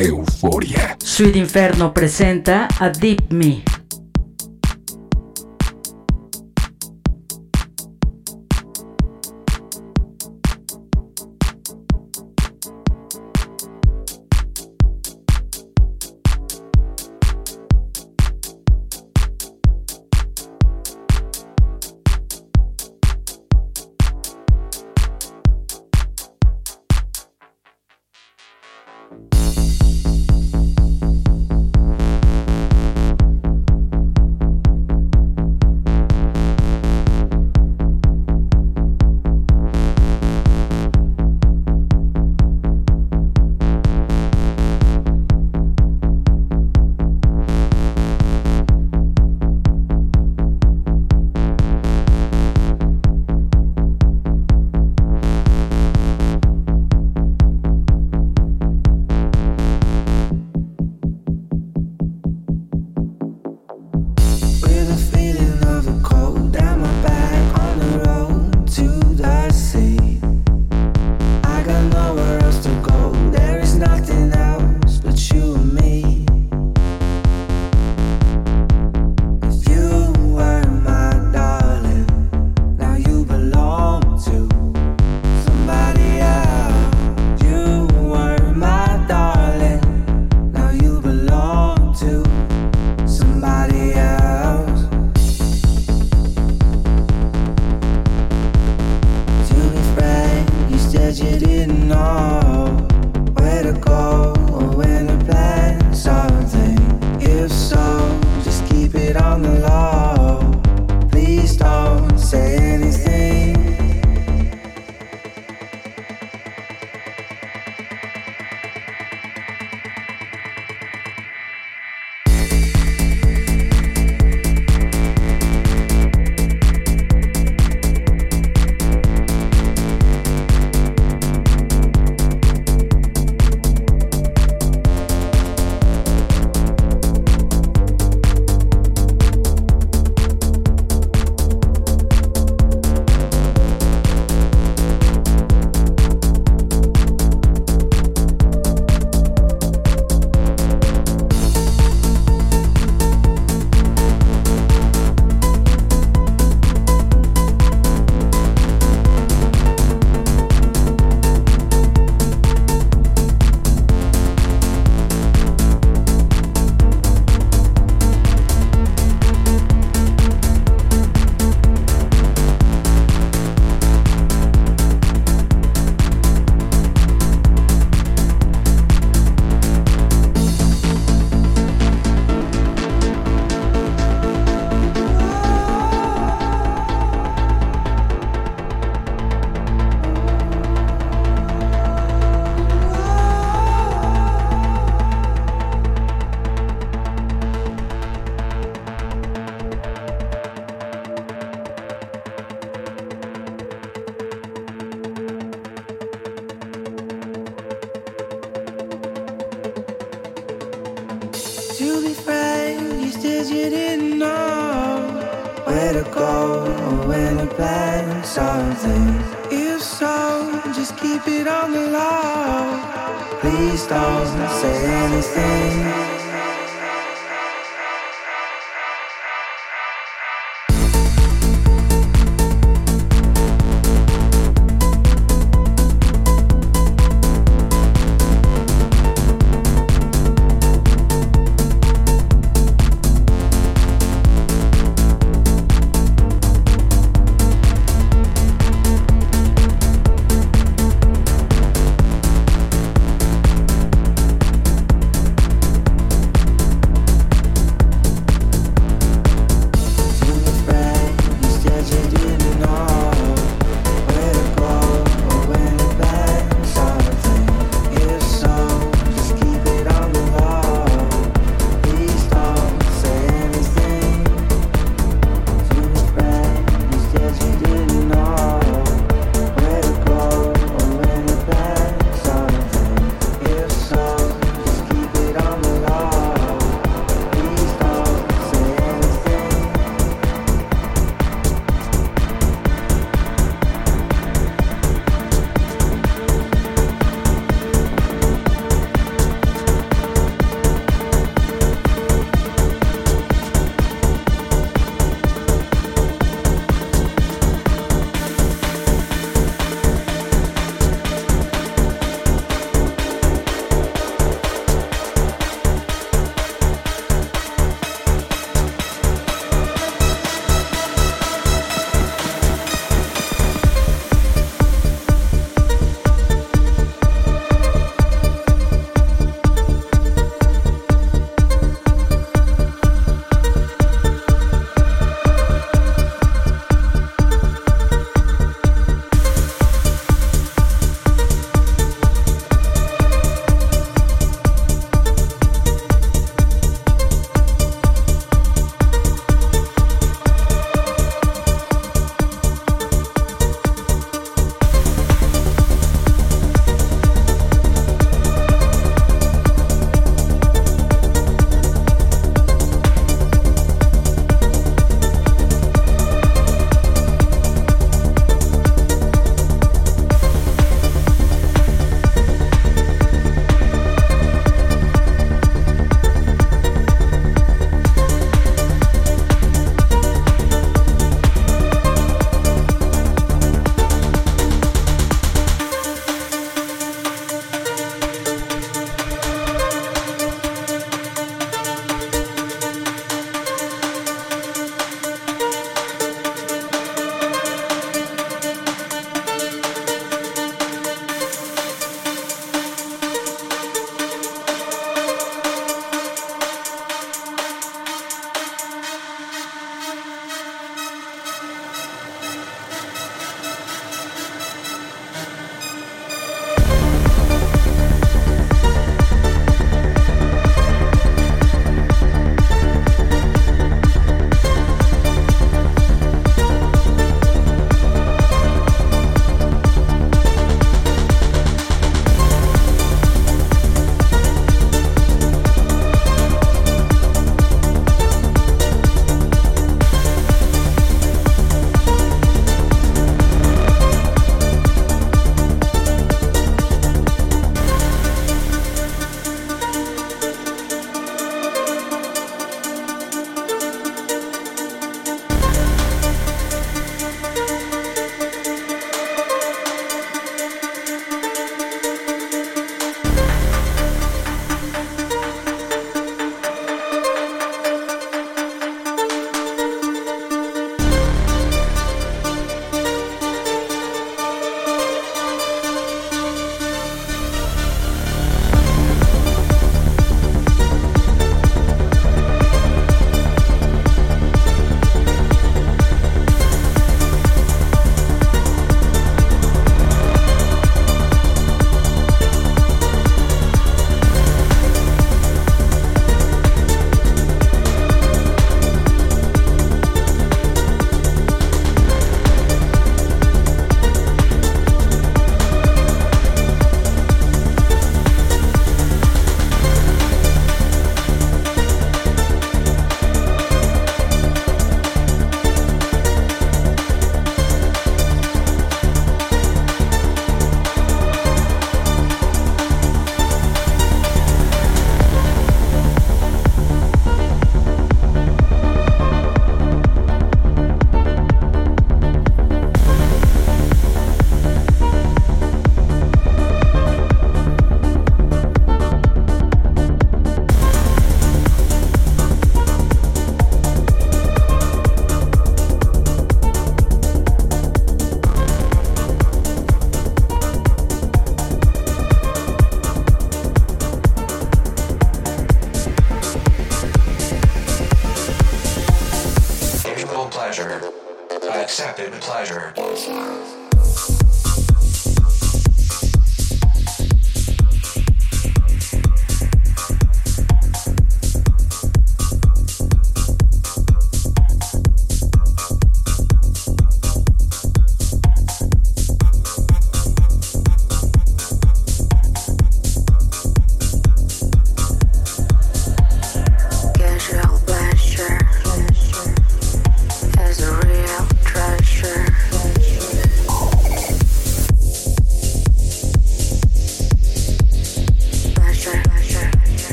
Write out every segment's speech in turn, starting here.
Euforia. Sweet Inferno presenta a Deep Me.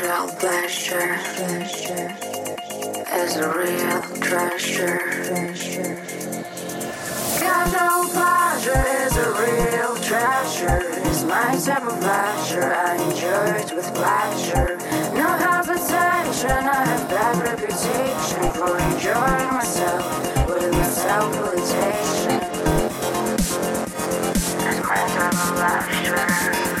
sensual pleasure is a real treasure. Sensual pleasure is a real treasure. It's my type of pleasure. I enjoy it with pleasure. No hesitation. I have bad reputation for enjoying myself with my self-limitation. It's my type of pleasure.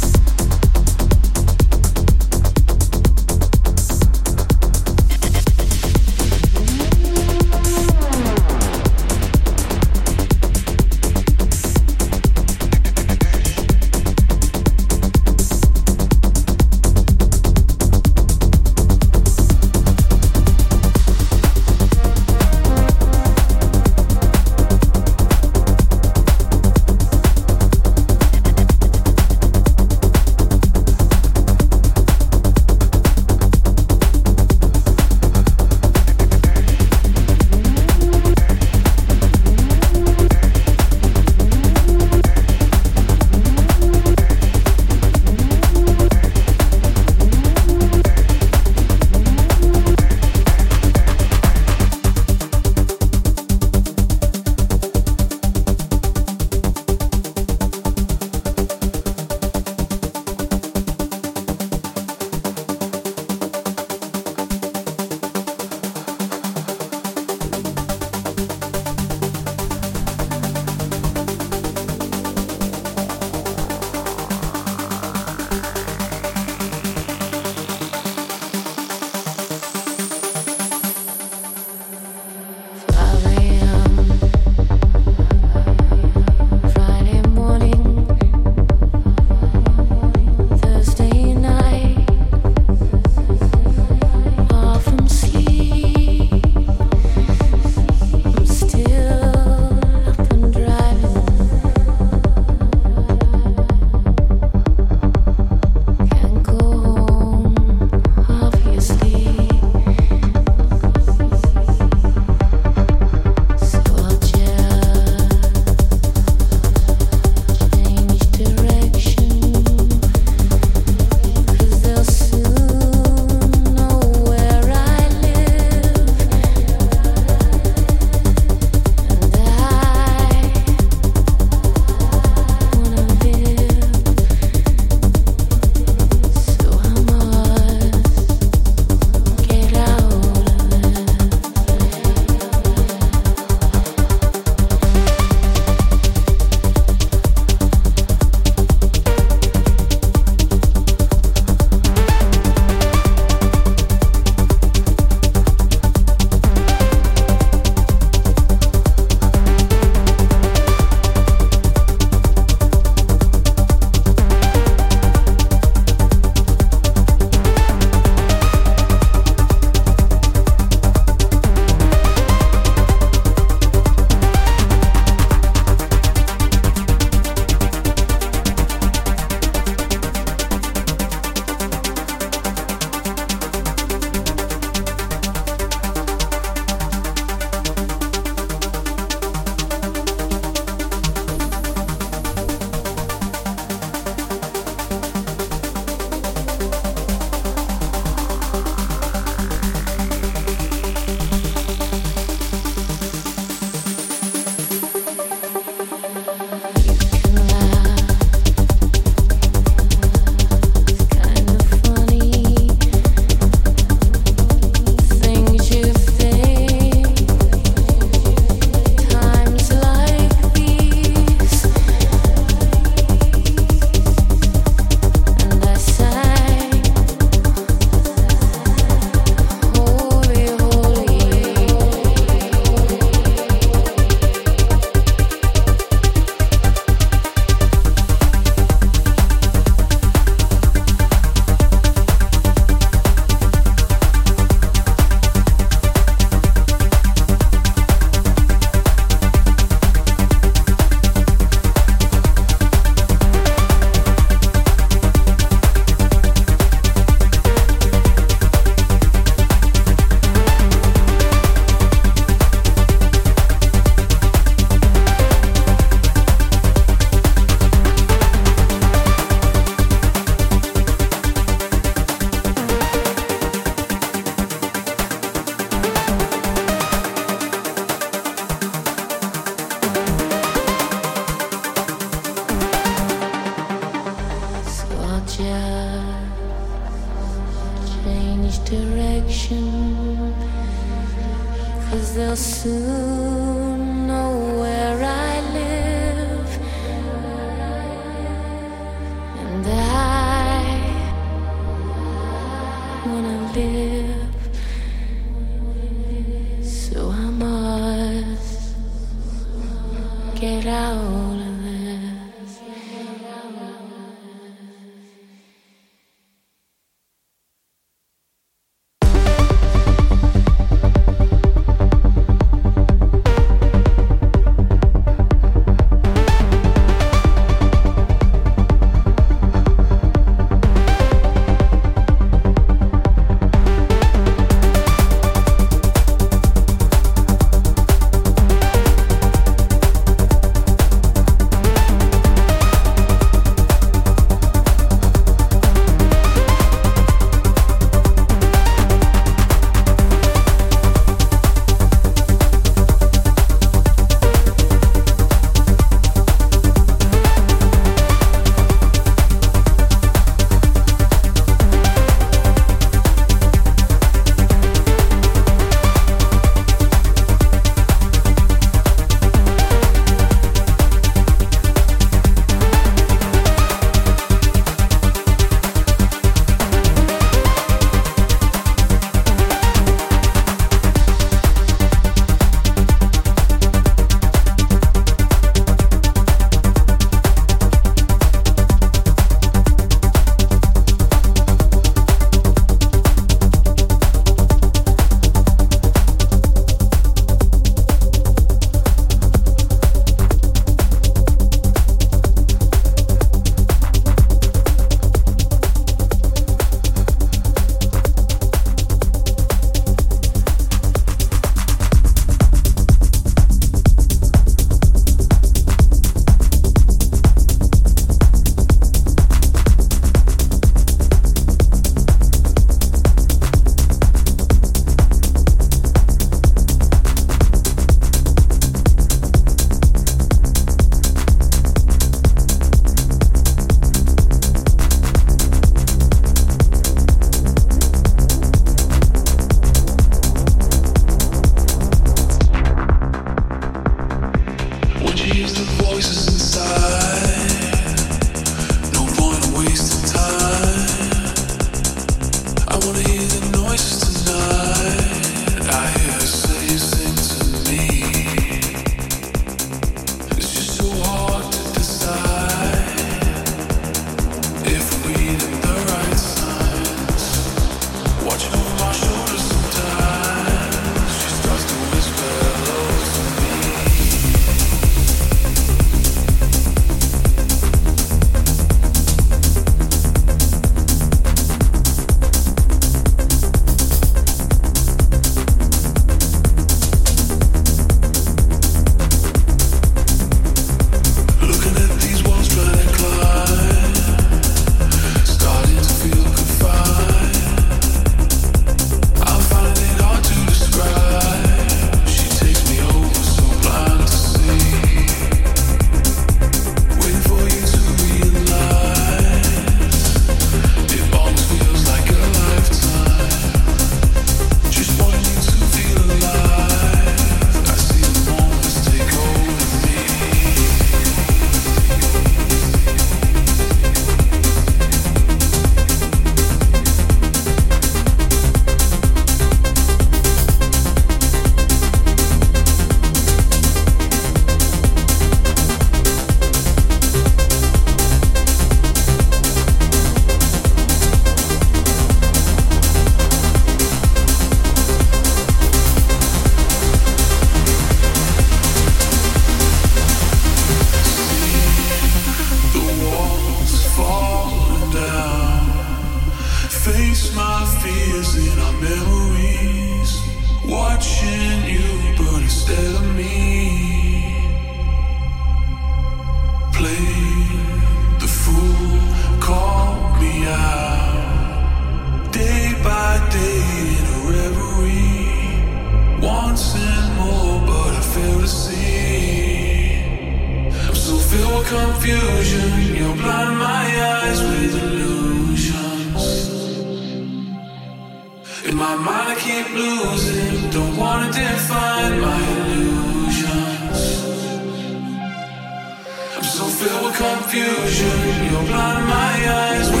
You're my eyes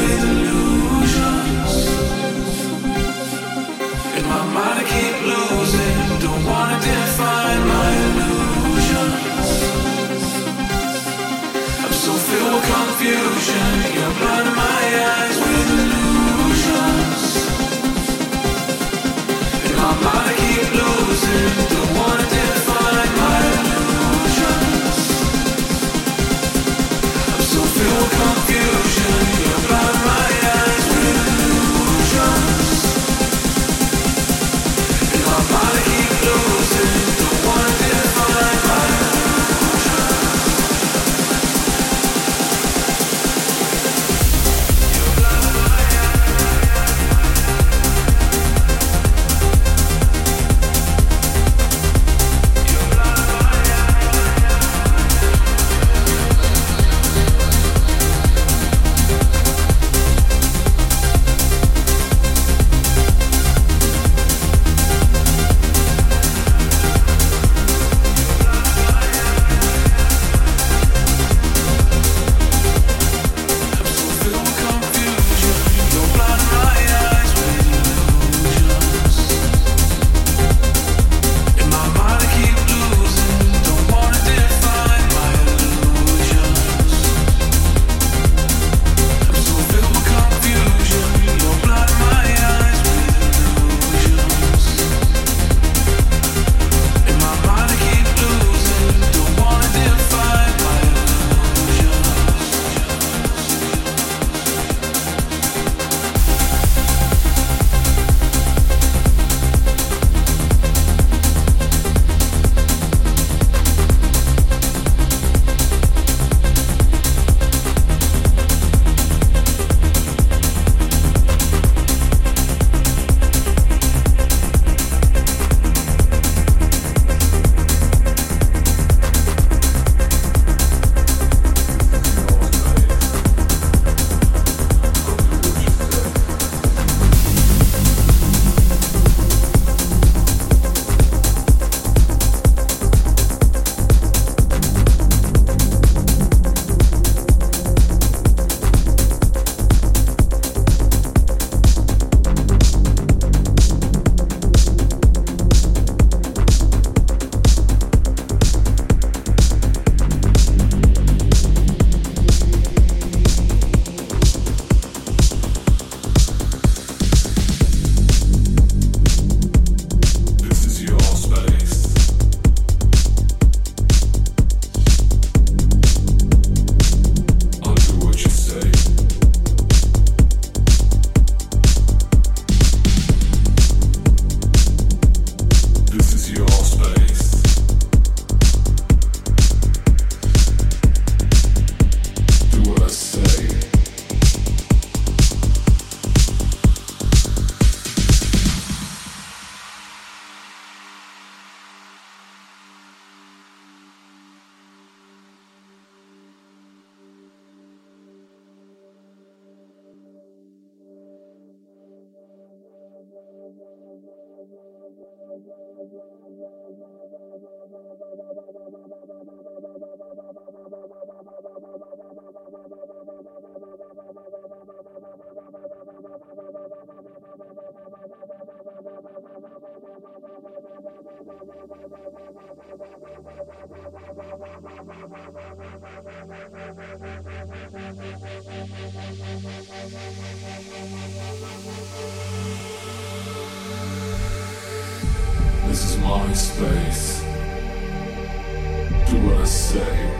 my space. Do what I say.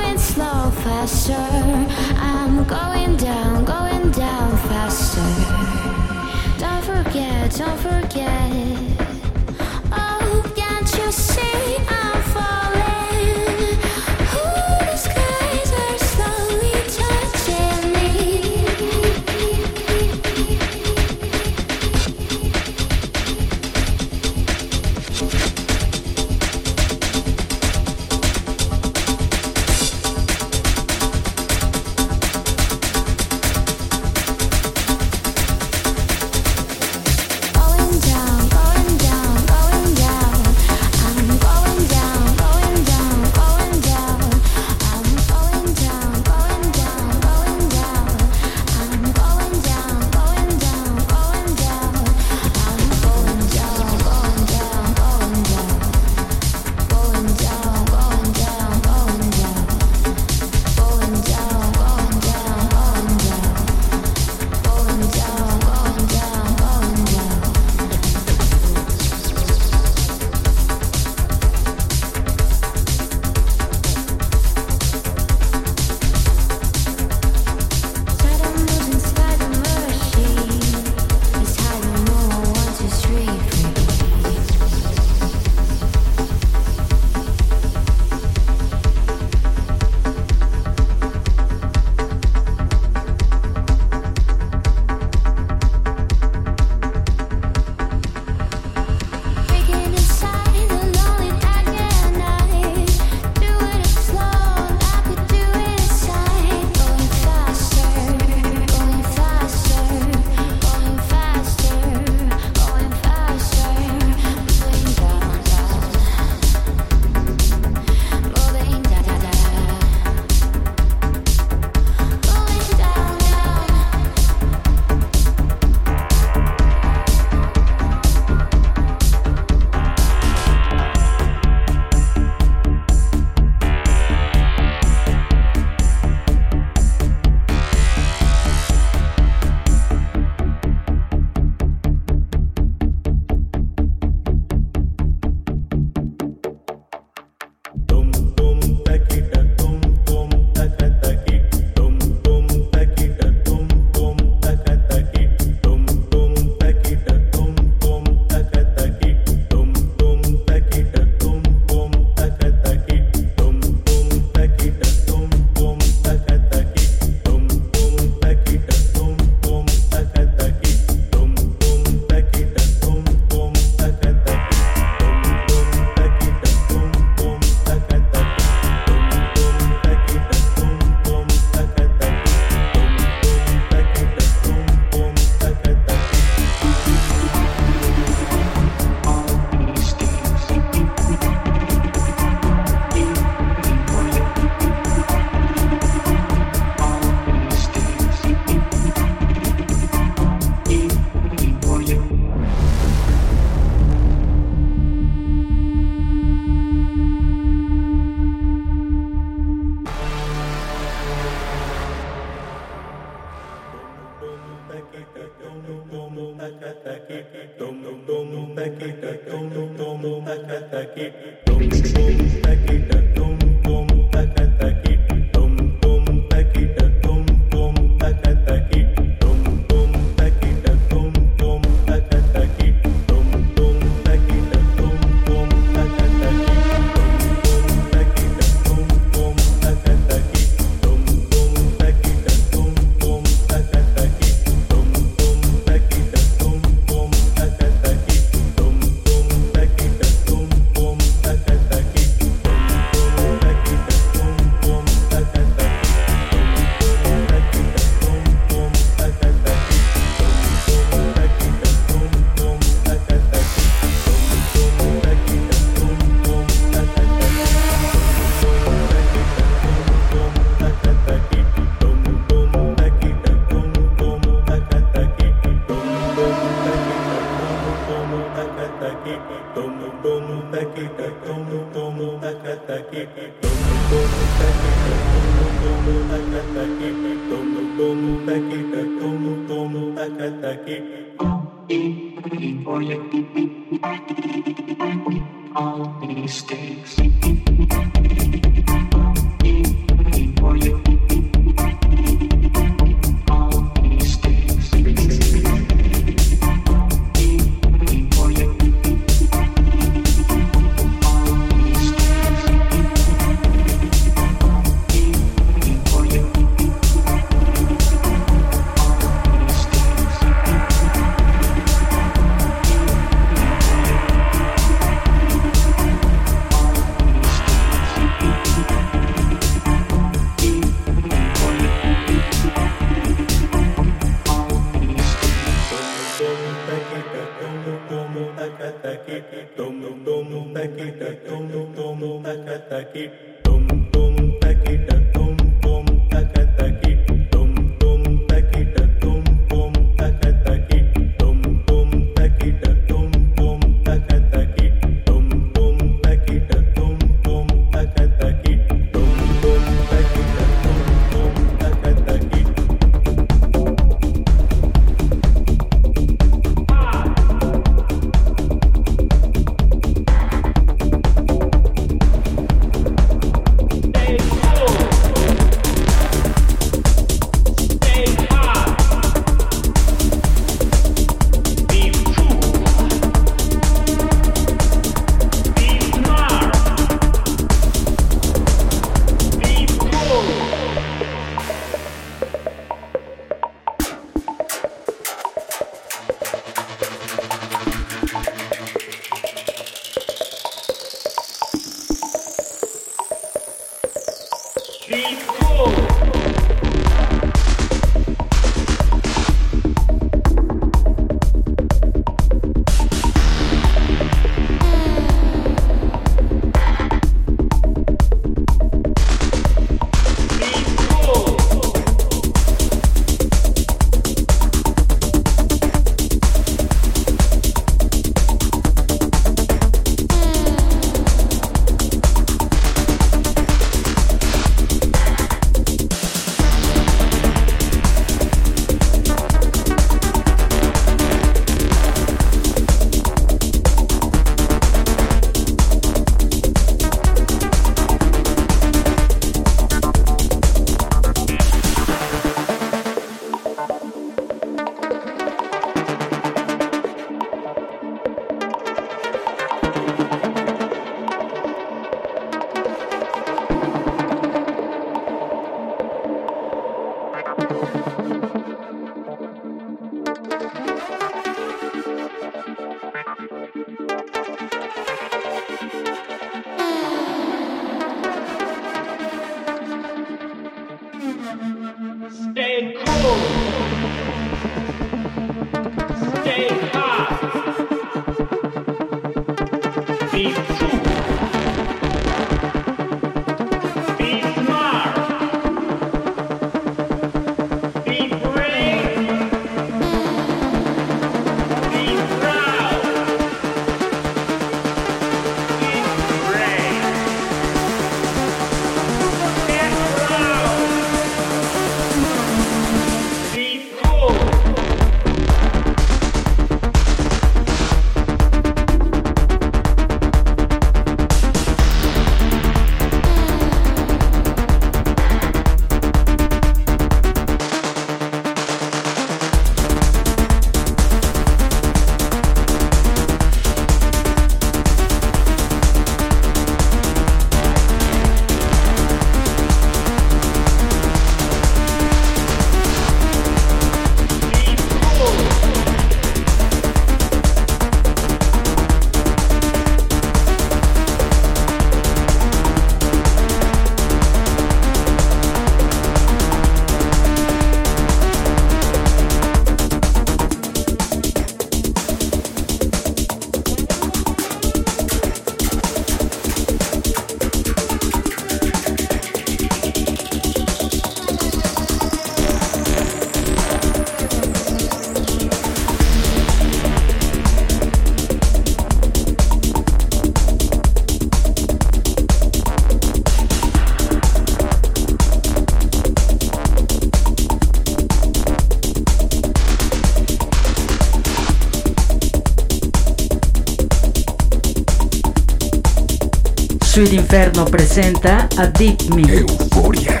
Sweet Inferno presenta a Deep Me. Euforia.